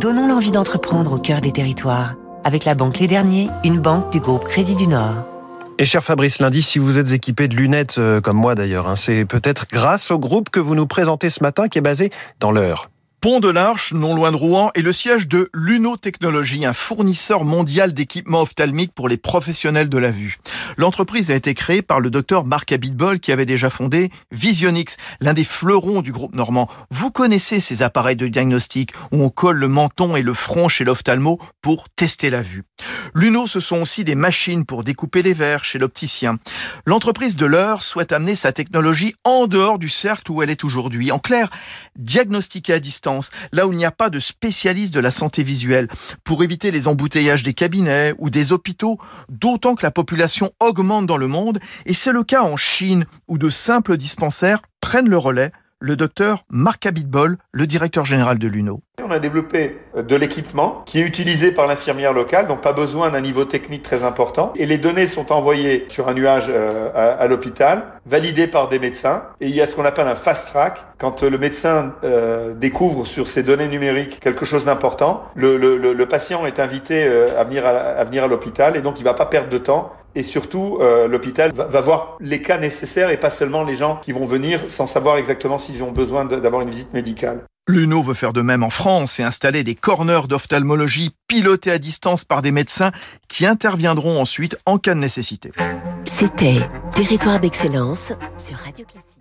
Donnons l'envie d'entreprendre au cœur des territoires. Avec la banque Les Derniers, une banque du groupe Crédit du Nord. Et cher Fabrice Lundi, si vous êtes équipé de lunettes, euh, comme moi d'ailleurs, hein, c'est peut-être grâce au groupe que vous nous présentez ce matin qui est basé dans l'heure. Pont de l'Arche, non loin de Rouen, est le siège de Luno Technologies, un fournisseur mondial d'équipements ophtalmiques pour les professionnels de la vue. L'entreprise a été créée par le docteur Marc Abitbol qui avait déjà fondé Visionix, l'un des fleurons du groupe normand. Vous connaissez ces appareils de diagnostic où on colle le menton et le front chez l'ophtalmo pour tester la vue. Luno, ce sont aussi des machines pour découper les verres chez l'opticien. L'entreprise de l'heure souhaite amener sa technologie en dehors du cercle où elle est aujourd'hui. En clair, diagnostiquer à distance, là où il n'y a pas de spécialiste de la santé visuelle, pour éviter les embouteillages des cabinets ou des hôpitaux, d'autant que la population augmente dans le monde, et c'est le cas en Chine, où de simples dispensaires prennent le relais le docteur Marc Abitbol, le directeur général de l'UNO. On a développé euh, de l'équipement qui est utilisé par l'infirmière locale, donc pas besoin d'un niveau technique très important. Et les données sont envoyées sur un nuage euh, à, l'hôpital, validées par des médecins. Et il y a ce qu'on appelle un fast track. Quand le médecin euh, découvre sur ces données numériques quelque chose d'important, le, patient est invité à venir à, venir à l'hôpital et donc il va pas perdre de temps et surtout l'hôpital va, va, voir les cas nécessaires et pas seulement les gens qui vont venir sans savoir exactement s'ils ont besoin d'avoir une visite médicale. L'UNO veut faire de même en France et installer des corners d'ophtalmologie pilotés à distance par des médecins qui interviendront ensuite en cas de nécessité. C'était Territoire d'excellence sur Radio Classique.